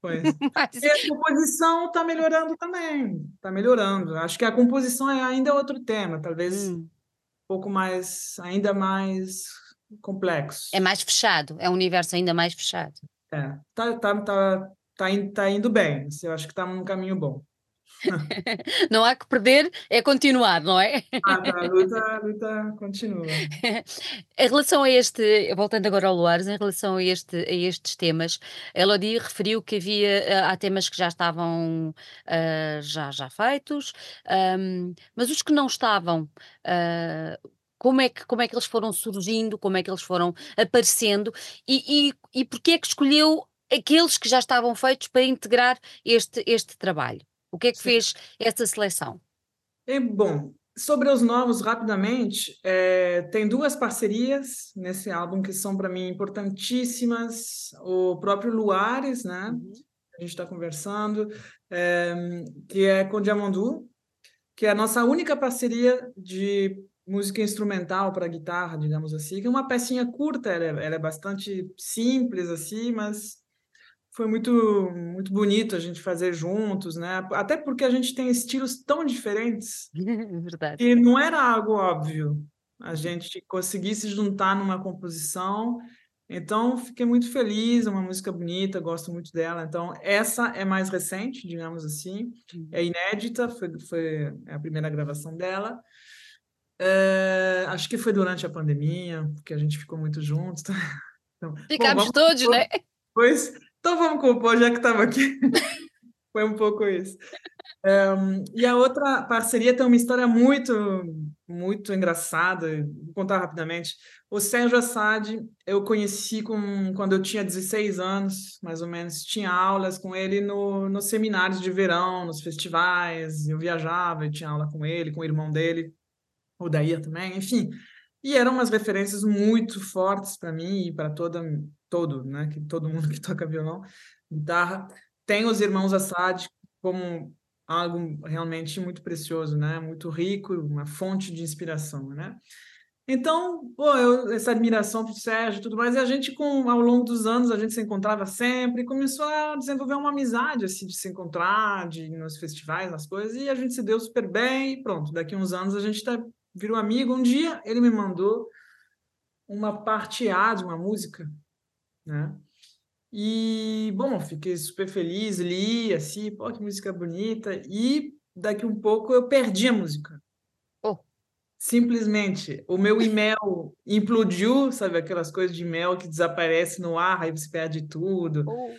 S2: Pois. <laughs> Mas... E a composição está melhorando também, está melhorando. Acho que a composição é ainda outro tema, talvez hum. um pouco mais, ainda mais complexo.
S1: É mais fechado, é um universo ainda mais fechado.
S2: É, tá, tá, tá, tá, indo, tá indo bem, eu acho que está num caminho bom. <laughs>
S1: não há que perder, é continuar, não é?
S2: Ah, tá, a luta, a luta continua. <laughs>
S1: em relação a este, voltando agora ao Luares, em relação a, este, a estes temas, Elodie referiu que havia, eh, há temas que já estavam uh, já, já feitos, um, mas os que não estavam, uh, como é, que, como é que eles foram surgindo, como é que eles foram aparecendo e, e, e porquê é que escolheu aqueles que já estavam feitos para integrar este, este trabalho? O que é que Sim. fez essa seleção?
S2: É, bom, sobre os novos, rapidamente, é, tem duas parcerias nesse álbum que são para mim importantíssimas. O próprio Luares, né? Uhum. A gente está conversando, é, que é com Diamondu, que é a nossa única parceria de música instrumental para guitarra, digamos assim, que é uma pecinha curta, ela é, ela é bastante simples assim, mas foi muito muito bonito a gente fazer juntos, né? Até porque a gente tem estilos tão diferentes. <laughs>
S1: Verdade.
S2: E não era algo óbvio a gente conseguir se juntar numa composição. Então, fiquei muito feliz, é uma música bonita, gosto muito dela. Então, essa é mais recente, digamos assim, é inédita, foi, foi a primeira gravação dela. É, acho que foi durante a pandemia, porque a gente ficou muito juntos. <laughs>
S1: Então, Ficamos bom, todos, né?
S2: Pois, então vamos compor, já que estava aqui. <laughs> Foi um pouco isso. Um, e a outra parceria tem uma história muito, muito engraçada. Vou contar rapidamente. O Sérgio Assad, eu conheci com, quando eu tinha 16 anos, mais ou menos. Tinha aulas com ele no, nos seminários de verão, nos festivais. Eu viajava, e tinha aula com ele, com o irmão dele, o Dair também, enfim. E eram umas referências muito fortes para mim e para toda todo, né, que todo mundo que <laughs> toca violão, guitarra, tem os irmãos Assad como algo realmente muito precioso, né? Muito rico, uma fonte de inspiração, né? Então, pô, eu, essa admiração o Sérgio e tudo mais, e a gente, com, ao longo dos anos, a gente se encontrava sempre, começou a desenvolver uma amizade, assim, de se encontrar, de nos festivais, nas coisas, e a gente se deu super bem, e pronto, daqui uns anos a gente tá, virou amigo. Um dia ele me mandou uma parte A de uma música, né? E, bom, fiquei super feliz, li, assim, pô, que música bonita, e daqui um pouco eu perdi a música.
S1: Oh.
S2: Simplesmente, o meu e-mail implodiu, sabe, aquelas coisas de e-mail que desaparece no ar, aí você perde tudo.
S1: Oh.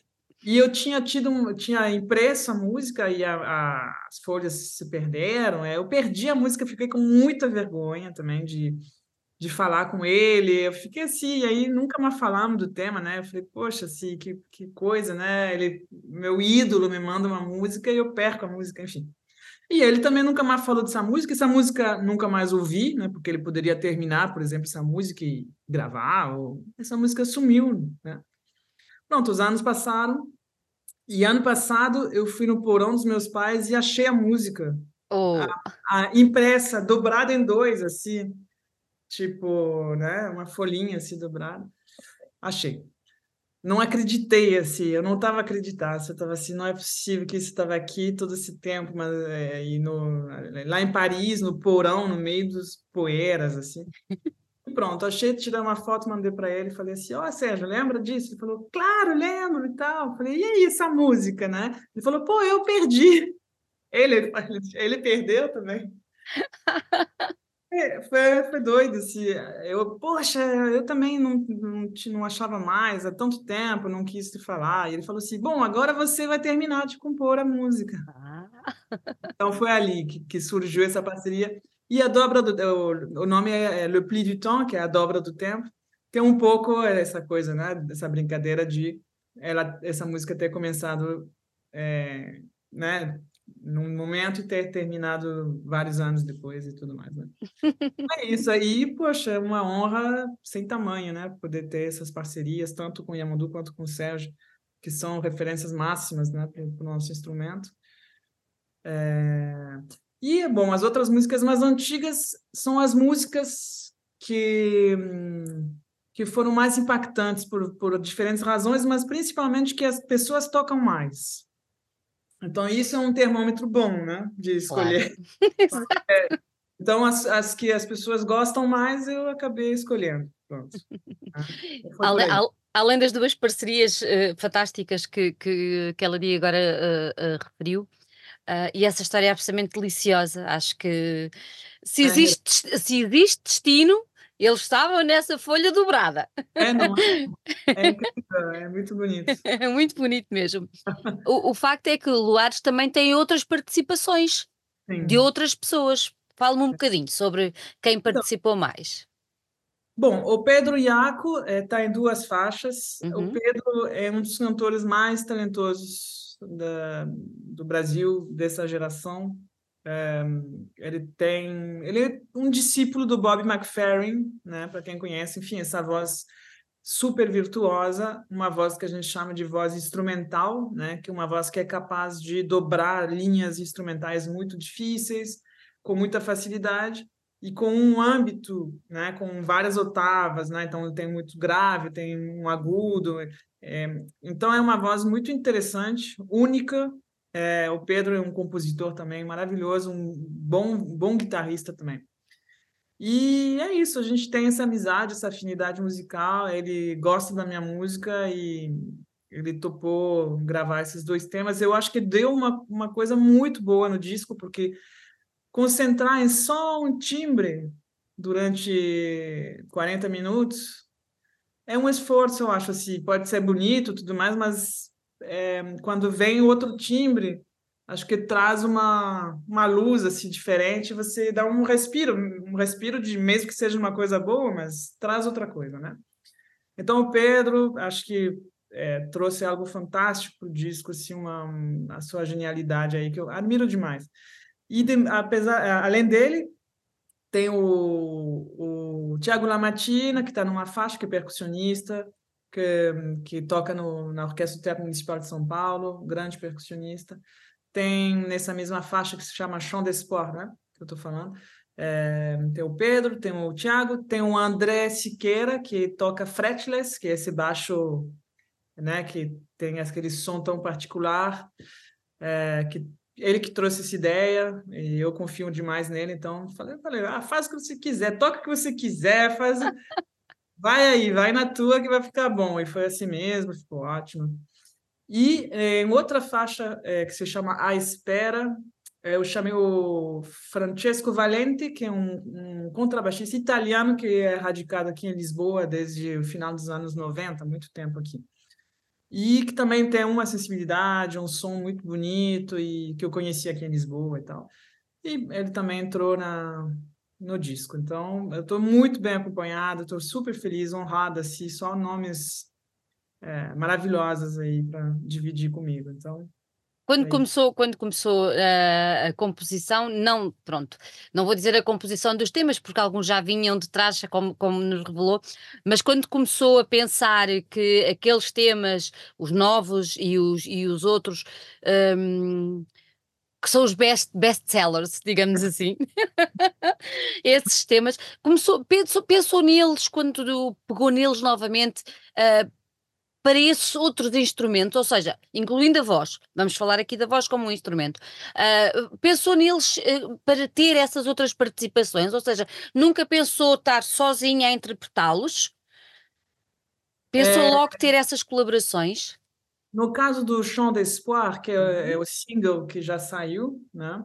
S2: E eu tinha tido, um, tinha impresso a música e a, a, as folhas se perderam. É, eu perdi a música, fiquei com muita vergonha também de de falar com ele. Eu fiquei assim, aí nunca mais falamos do tema, né? Eu falei, poxa, assim, que, que coisa, né? Ele, meu ídolo me manda uma música e eu perco a música, enfim. E ele também nunca mais falou dessa música, essa música nunca mais ouvi, né? Porque ele poderia terminar, por exemplo, essa música e gravar, ou essa música sumiu, né? Pronto, os anos passaram, e ano passado eu fui no porão dos meus pais e achei a música.
S1: Oh.
S2: A, a impressa, dobrada em dois, assim tipo, né, uma folhinha assim dobrada. Achei. Não acreditei, assim, eu não estava acreditando, eu estava assim, não é possível que isso estava aqui todo esse tempo, mas é, e no, lá em Paris, no porão, no meio dos poeiras, assim. <laughs> E pronto, achei, tirei uma foto, mandei para ele, falei assim, ó, oh, Sérgio, lembra disso? Ele falou, claro, lembro e tal. falei, e aí, essa música, né? Ele falou, pô, eu perdi. Ele, ele perdeu também. É, foi, foi doido, assim, eu, poxa, eu também não, não, não achava mais, há tanto tempo, não quis te falar, e ele falou assim, bom, agora você vai terminar de compor a música. Ah. Então foi ali que, que surgiu essa parceria, e a dobra do, o, o nome é, é Le Pli du Temps, que é a dobra do tempo, tem um pouco essa coisa, né, essa brincadeira de ela, essa música ter começado, é, né, num momento e ter terminado vários anos depois e tudo mais, né? <laughs> é isso aí, poxa, é uma honra sem tamanho, né? Poder ter essas parcerias, tanto com o Yamandu quanto com o Sérgio, que são referências máximas, né, para o nosso instrumento. É... E, bom, as outras músicas mais antigas são as músicas que, que foram mais impactantes por, por diferentes razões, mas principalmente que as pessoas tocam mais. Então, isso é um termômetro bom, né? De escolher. Claro. <laughs> é, então, as, as, que as pessoas gostam mais, eu acabei escolhendo. Pronto. <laughs>
S1: além, além, das duas parcerias uh, fantásticas que, que, que ela agora uh, uh, referiu, e essa história é absolutamente deliciosa. Acho que se existe, se existe destino, eles estavam nessa folha dobrada.
S2: É, não é? <laughs> É incrível, é muito bonito. <laughs>
S1: É muito bonito mesmo. <laughs> o, o facto é que o Luares também tem outras participações Sim. de outras pessoas. Fala-me um bocadinho sobre quem então participou mais.
S2: Bom, o Pedro Iaco está eh, é, em duas faixas. Uhum. O Pedro é um dos cantores mais talentosos da, do Brasil dessa geração. É, ele tem, ele é um discípulo do Bob McFerrin, né? Para quem conhece, enfim, essa voz super virtuosa, uma voz que a gente chama de voz instrumental, né? Que é uma voz que é capaz de dobrar linhas instrumentais muito difíceis com muita facilidade e com um âmbito, né? Com várias otavas, né? Então tem muito grave, tem um agudo. É, então é uma voz muito interessante, única é, o Pedro é um compositor também maravilhoso, um bom, bom guitarrista também. E é isso, a gente tem essa amizade, essa afinidade musical. Ele gosta da minha música e ele topou gravar esses dois temas. Eu acho que deu uma, uma coisa muito boa no disco, porque concentrar em só um timbre durante 40 minutos é um esforço, eu acho assim. Pode ser bonito tudo mais, mas é, quando vem outro timbre, acho que traz uma, uma luz assim diferente, você dá um respiro, um respiro de mesmo que seja uma coisa boa, mas traz outra coisa, né? Então o Pedro, acho que é, trouxe algo fantástico para o disco, assim, uma, a sua genialidade aí que eu admiro demais. E de, apesar, além dele, tem o, o Tiago Lamatina, que está numa faixa, que é percussionista, que, que toca no, na Orquestra do Teatro Municipal de São Paulo, grande percussionista. tem nessa mesma faixa que se chama Chão d'Espoir, né? Que eu estou falando. É, tem o Pedro, tem o Thiago, tem o André Siqueira, que toca fretless, que é esse baixo, né, que tem aquele som tão particular, é, que ele que trouxe essa ideia, e eu confio demais nele, então falei, falei ah, faz o que você quiser, toca o que você quiser, faz... <laughs> vai aí, vai na tua que vai ficar bom. E foi assim mesmo, ficou ótimo. E é, em outra faixa é, que se chama A Espera, é, eu chamei o Francesco Valente, que é um, um, contrabaixista italiano que é radicado aqui em Lisboa desde o final dos anos 90, muito tempo aqui. E que também tem uma sensibilidade, um som muito bonito e que eu conheci aqui em Lisboa e tal. E ele também entrou na, no disco. Então, eu estou muito bem acompanhado, estou super feliz, honrado, assim, só nomes é, maravilhosos aí para dividir comigo. Então,
S1: quando começou, quando começou uh, a composição, não, pronto, não vou dizer a composição dos temas, porque alguns já vinham de trás, como, como nos revelou, mas quando começou a pensar que aqueles temas, os novos e os, e os outros, um, que são os best, best sellers, digamos <laughs> assim, <laughs> esses temas, começou, pensou, pensou neles quando pegou neles novamente. Uh, para esses outros instrumentos, ou seja, incluindo a voz, vamos falar aqui da voz como um instrumento, uh, pensou neles uh, para ter essas outras participações, ou seja, nunca pensou estar sozinha a interpretá-los? Pensou é... logo ter essas colaborações?
S2: No caso do Chant d'Espoir, que é, é, o single que já saiu, né?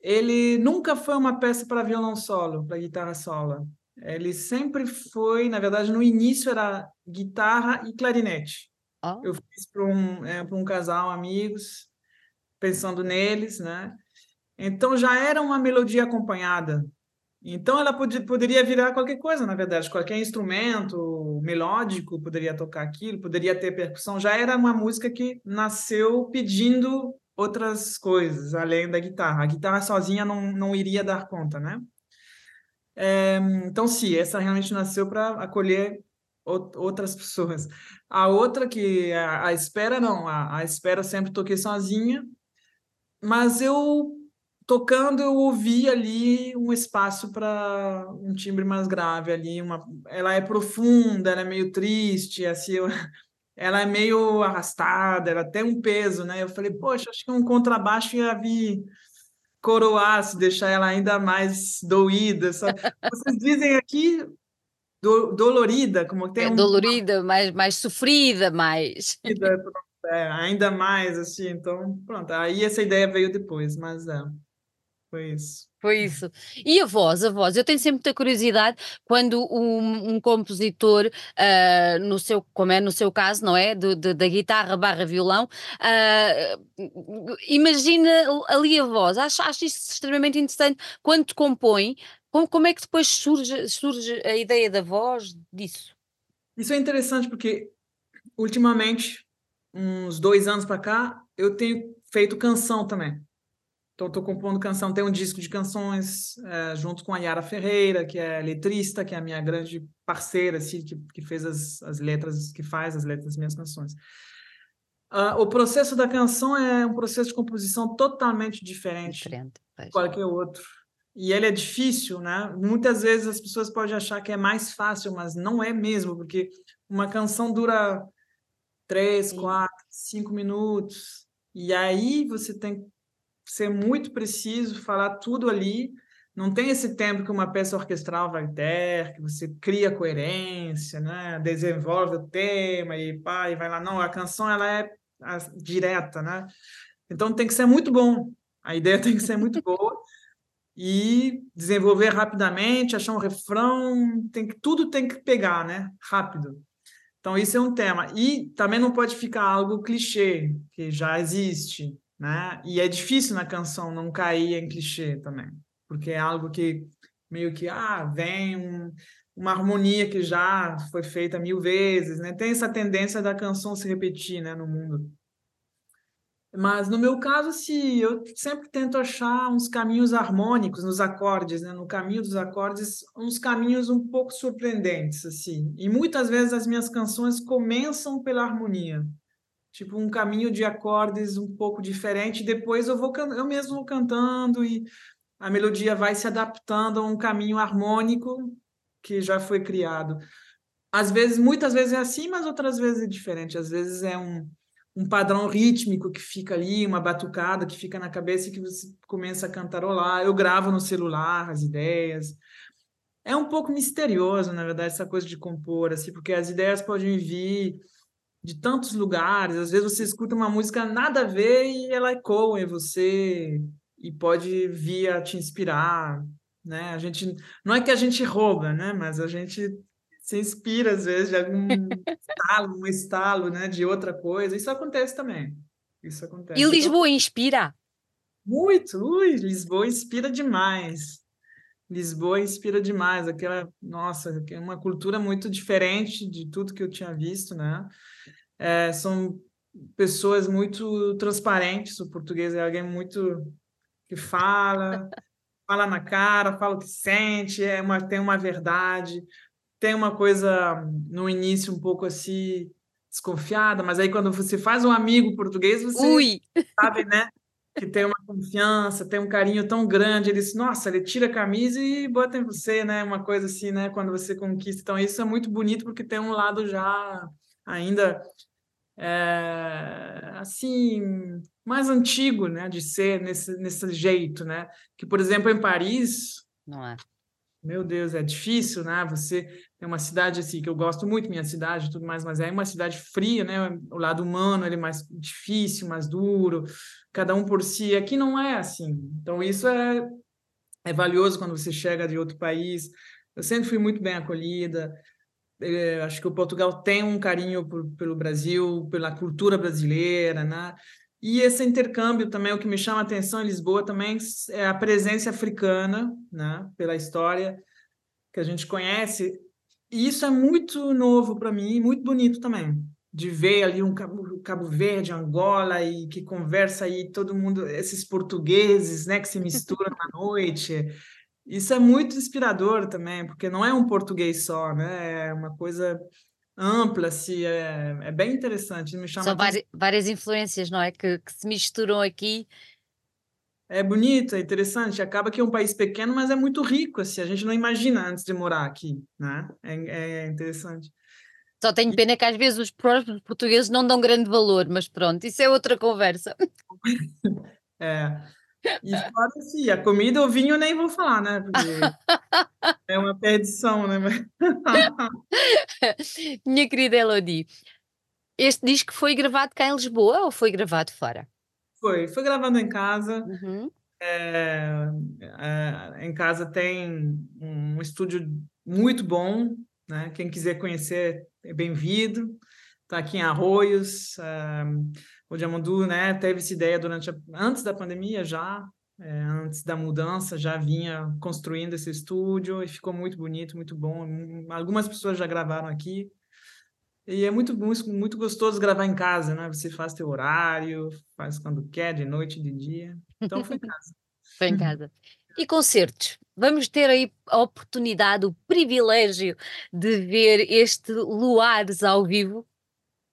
S2: ele nunca foi uma peça para violão solo, para guitarra solo. Ele sempre foi, na verdade, no início era guitarra e clarinete. Oh. Eu fiz para um, é, um casal, amigos, pensando neles, né? Então já era uma melodia acompanhada. Então ela pod poderia virar qualquer coisa, na verdade, qualquer instrumento melódico poderia tocar aquilo, poderia ter percussão. Já era uma música que nasceu pedindo outras coisas além da guitarra. A guitarra sozinha não, não iria dar conta, né? É, então, sim, essa realmente nasceu para acolher outras pessoas. A outra que a, a espera não, a, a, espera sempre toquei sozinha, mas eu tocando eu ouvi ali um espaço para um timbre mais grave ali, uma, ela é profunda, ela é meio triste, assim, eu, <laughs> ela é meio arrastada, ela tem um peso, né? Eu falei, poxa, acho que um contrabaixo ia vir coroasse, deixar ela ainda mais doída. Sabe? Vocês dizem aqui do, dolorida, como tem
S1: é,
S2: um...
S1: dolorida, mais, mais sofrida, mais
S2: é, ainda mais assim. Então, pronto. Aí essa ideia veio depois, mas é, foi isso.
S1: Foi isso. E a voz, a voz, eu tenho sempre muita curiosidade quando um, um compositor, uh, no seu, como é no seu caso, não é? Do, de, da guitarra barra violão, uh, imagina ali a voz. Acho, acho isso extremamente interessante. Quando compõe, como, como é que depois surge, surge a ideia da voz disso?
S2: Isso é interessante porque, ultimamente, uns dois anos para cá, eu tenho feito canção também. Então, estou compondo canção, tem um disco de canções é, junto com a Yara Ferreira, que é letrista, que é a minha grande parceira, assim, que, que fez as, as letras, que faz as letras das minhas canções. Uh, o processo da canção é um processo de composição totalmente diferente, diferente de qualquer outro. E ele é difícil, né? Muitas vezes as pessoas podem achar que é mais fácil, mas não é mesmo, porque uma canção dura três, Sim. quatro, cinco minutos. E aí você tem ser muito preciso, falar tudo ali. Não tem esse tempo que uma peça orquestral vai ter, que você cria coerência, né? desenvolve o tema e pá, e vai lá. Não, a canção ela é direta, né? Então tem que ser muito bom. A ideia <laughs> tem que ser muito boa e desenvolver rapidamente, achar um refrão, tem que tudo tem que pegar, né? Rápido. Então isso é um tema. E também não pode ficar algo clichê, que já existe né? E é difícil na canção não cair em clichê também, porque é algo que meio que ah, vem um, uma harmonia que já foi feita mil vezes, né? Tem essa tendência da canção se repetir, né, no mundo. Mas no meu caso, se eu sempre tento achar uns caminhos harmônicos nos acordes, né? No caminho dos acordes, uns caminhos um pouco surpreendentes, assim. E muitas vezes as minhas canções começam pela harmonia. Tipo um caminho de acordes um pouco diferente. Depois eu vou eu mesmo cantando e a melodia vai se adaptando a um caminho harmônico que já foi criado. Às vezes, muitas vezes é assim, mas outras vezes é diferente. Às vezes é um, um padrão rítmico que fica ali, uma batucada que fica na cabeça e que você começa a cantarolar. Eu gravo no celular as ideias. É um pouco misterioso, na verdade, essa coisa de compor, assim, porque as ideias podem vir de tantos lugares. Às vezes você escuta uma música nada a ver e ela ecoa em você e pode vir a te inspirar, né? A gente não é que a gente rouba, né? Mas a gente se inspira às vezes de algum estalo, um estalo, né? De outra coisa. Isso acontece também. Isso acontece.
S1: E Lisboa inspira?
S2: Muito, ui, Lisboa inspira demais. Lisboa inspira demais, aquela, nossa, é uma cultura muito diferente de tudo que eu tinha visto, né? É, são pessoas muito transparentes, o português é alguém muito que fala, fala na cara, fala o que sente, é uma, tem uma verdade, tem uma coisa no início um pouco assim desconfiada, mas aí quando você faz um amigo português, você
S1: Ui.
S2: sabe, né? que tem uma confiança, tem um carinho tão grande, ele nossa, ele tira a camisa e bota em você, né? Uma coisa assim, né? Quando você conquista. Então, isso é muito bonito porque tem um lado já ainda é, assim mais antigo, né? De ser nesse, nesse jeito, né? Que, por exemplo, em Paris.
S1: Não é?
S2: Meu Deus, é difícil, né? Você tem uma cidade assim que eu gosto muito, minha cidade, tudo mais, mas é uma cidade fria, né? O lado humano ele é mais difícil, mais duro, cada um por si. Aqui não é assim. Então isso é é valioso quando você chega de outro país. Eu sempre fui muito bem acolhida. Eu acho que o Portugal tem um carinho por, pelo Brasil, pela cultura brasileira, né? E esse intercâmbio também, o que me chama a atenção em Lisboa também é a presença africana, né, pela história que a gente conhece. E isso é muito novo para mim, muito bonito também, de ver ali um Cabo, Cabo Verde, Angola, e que conversa aí todo mundo, esses portugueses, né, que se misturam na noite. Isso é muito inspirador também, porque não é um português só, né? É uma coisa ampla, se é, é bem interessante. Me chama
S1: São várias, várias influências, não é? Que, que, se misturam aqui.
S2: É bonito, é interessante. Acaba que é um país pequeno, mas é muito rico, assim. A gente não imagina antes de morar aqui, né? É, é interessante.
S1: Só tenho pena que às vezes os próprios portugueses não dão grande valor, mas pronto, isso é outra conversa. <laughs>
S2: É. E fora assim, a comida, o vinho nem vou falar, né? Porque <laughs> é uma perdição, né? <laughs>
S1: Minha querida Elodie, este disco foi gravado cá em Lisboa ou foi gravado fora?
S2: Foi, foi gravado em casa.
S1: Uhum.
S2: É, é, em casa tem um estúdio muito bom, né? Quem quiser conhecer é bem-vindo. Está aqui em Arroios. É, o Diamandu, né, teve essa ideia durante a, antes da pandemia já, é, antes da mudança, já vinha construindo esse estúdio e ficou muito bonito, muito bom. Algumas pessoas já gravaram aqui. E é muito, muito, muito gostoso gravar em casa, né? Você faz teu horário, faz quando quer, de noite, de dia. Então foi em casa. <laughs>
S1: foi em casa. E concertos? Vamos ter aí a oportunidade, o privilégio de ver este Luares ao vivo?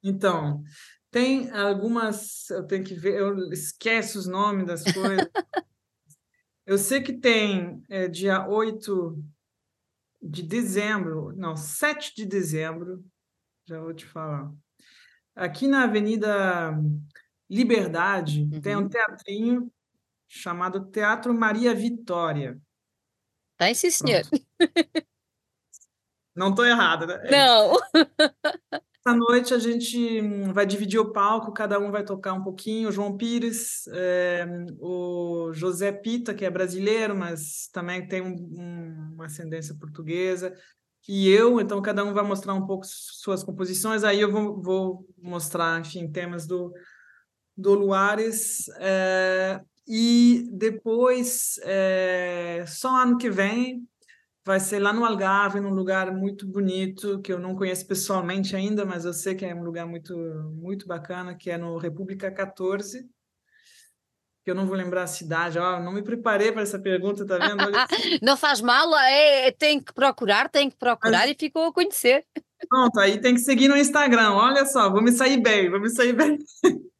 S2: Então, tem algumas, eu tenho que ver, eu esqueço os nomes das coisas. <laughs> eu sei que tem é, dia 8 de dezembro, não, 7 de dezembro, já vou te falar. Aqui na Avenida Liberdade uhum. tem um uhum. teatrinho chamado Teatro Maria Vitória.
S1: Tem sim, senhor.
S2: Não estou errada, né?
S1: É não.
S2: Essa noite a gente hum, vai dividir o palco, cada um vai tocar um pouquinho. O João Pires, é, o José Pita, que é brasileiro, mas também tem um, um, uma ascendência portuguesa, e eu, então cada um vai mostrar um pouco suas composições. Aí eu vou, vou mostrar, enfim, temas do, do Luares. É, e depois, é, só ano que vem, vai ser lá no Algarve, num lugar muito bonito, que eu não conheço pessoalmente ainda, mas eu sei que é um lugar muito, muito bacana, que é no República 14, que eu não vou lembrar a cidade. Oh, não me preparei para essa pergunta, tá vendo? <laughs>
S1: não faz mal, é, tem que procurar, tem que procurar mas, e ficou a conhecer.
S2: Pronto, aí tem que seguir no Instagram. Olha só, vou me sair bem, vou me sair bem. <laughs>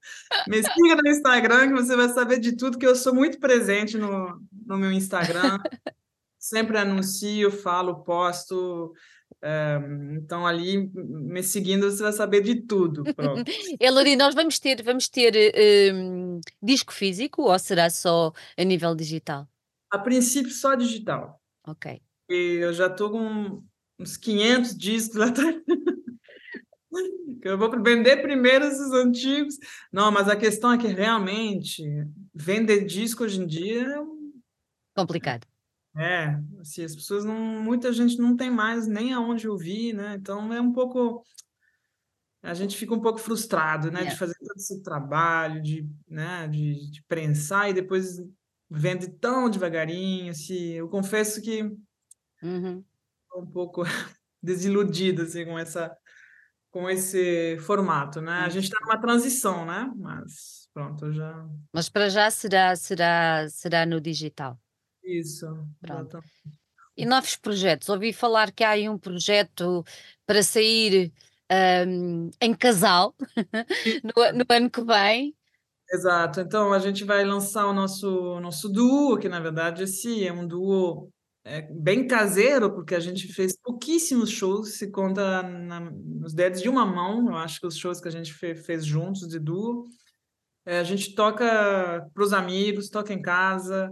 S2: Me siga no Instagram que você vai saber de tudo, que eu sou muito presente no, no meu Instagram. Sempre anuncio, falo, posto. É, então, ali, me seguindo, você vai saber de tudo. <laughs>
S1: Elodie, nós vamos ter, vamos ter um, disco físico ou será só a nível digital?
S2: A princípio, só digital.
S1: Ok.
S2: E eu já estou com uns 500 discos lá atrás. Eu vou vender primeiro esses antigos. Não, mas a questão é que realmente vender disco hoje em dia é
S1: complicado.
S2: É, assim, as pessoas não, muita gente não tem mais nem aonde ouvir, né? Então é um pouco a gente fica um pouco frustrado, né, yeah. de fazer todo esse trabalho, de, né, de, de prensar e depois vende tão devagarinho, assim, eu confesso que
S1: uhum.
S2: um pouco <laughs> desiludido assim, com essa com esse formato, né? A gente está numa transição, né? Mas pronto, já.
S1: Mas para já será será será no digital.
S2: Isso.
S1: Pronto. E novos projetos. Ouvi falar que há aí um projeto para sair um, em casal <laughs> no, no ano que vem.
S2: Exato. Então a gente vai lançar o nosso nosso duo, que na verdade esse é um duo é, bem caseiro, porque a gente fez pouquíssimos shows, se conta na, nos dedos de uma mão, eu acho que os shows que a gente fe, fez juntos de duo. É, a gente toca para os amigos, toca em casa.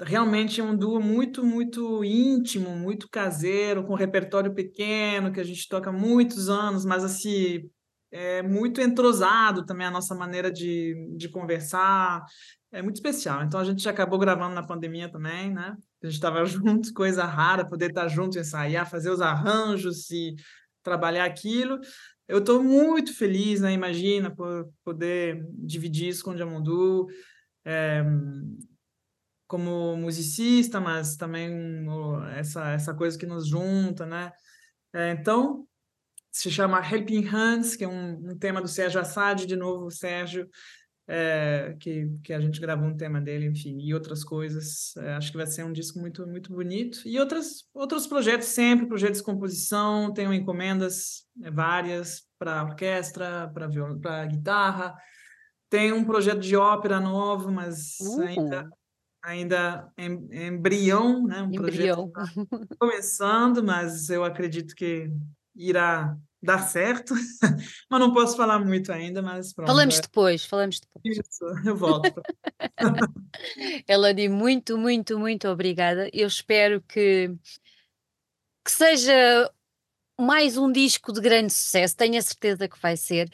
S2: Realmente é um duo muito, muito íntimo, muito caseiro, com repertório pequeno, que a gente toca muitos anos, mas assim, é muito entrosado também a nossa maneira de, de conversar, é muito especial. Então a gente acabou gravando na pandemia também, né? A gente estava <laughs> juntos, coisa rara, poder estar junto, ensaiar, fazer os arranjos e trabalhar aquilo. Eu estou muito feliz, né? Imagina, por poder dividir isso com o Diamondu, é, como musicista, mas também essa, essa coisa que nos junta, né? É, então, se chama Helping Hands, que é um, um tema do Sérgio Assad, de novo, Sérgio, é, que, que a gente gravou um tema dele, enfim, e outras coisas. É, acho que vai ser um disco muito, muito bonito. E outras, outros projetos sempre, projetos de composição, tenho encomendas é, várias para orquestra, para guitarra. Tem um projeto de ópera novo, mas uh. ainda ainda em, embrião, né? Um
S1: embrião.
S2: projeto tá começando, mas eu acredito que irá dar certo, <laughs> mas não posso falar muito ainda, mas pronto.
S1: Falamos é. depois, falamos depois.
S2: Isso, eu volto. <laughs>
S1: Elodie, muito, muito, muito obrigada. Eu espero que, que seja mais um disco de grande sucesso, tenho a certeza que vai ser,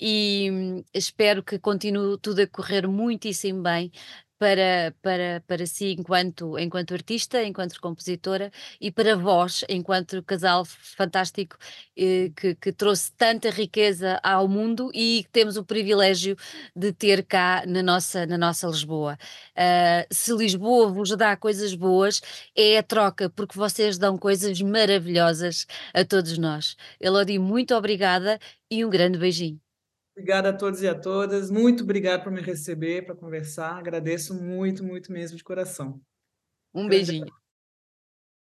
S1: e hum, espero que continue tudo a correr muitíssimo bem para, para, para si enquanto, enquanto artista, enquanto compositora e para vós, enquanto casal fantástico eh, que, que trouxe tanta riqueza ao mundo e que temos o privilégio de ter cá na nossa, na nossa Lisboa. Uh, se Lisboa vos dá coisas boas, é a troca, porque vocês dão coisas maravilhosas a todos nós. Elodie, muito obrigada e um grande beijinho.
S2: Obrigada a todos e a todas. Muito obrigado por me receber, para conversar. Agradeço muito, muito mesmo de coração.
S1: Um beijinho.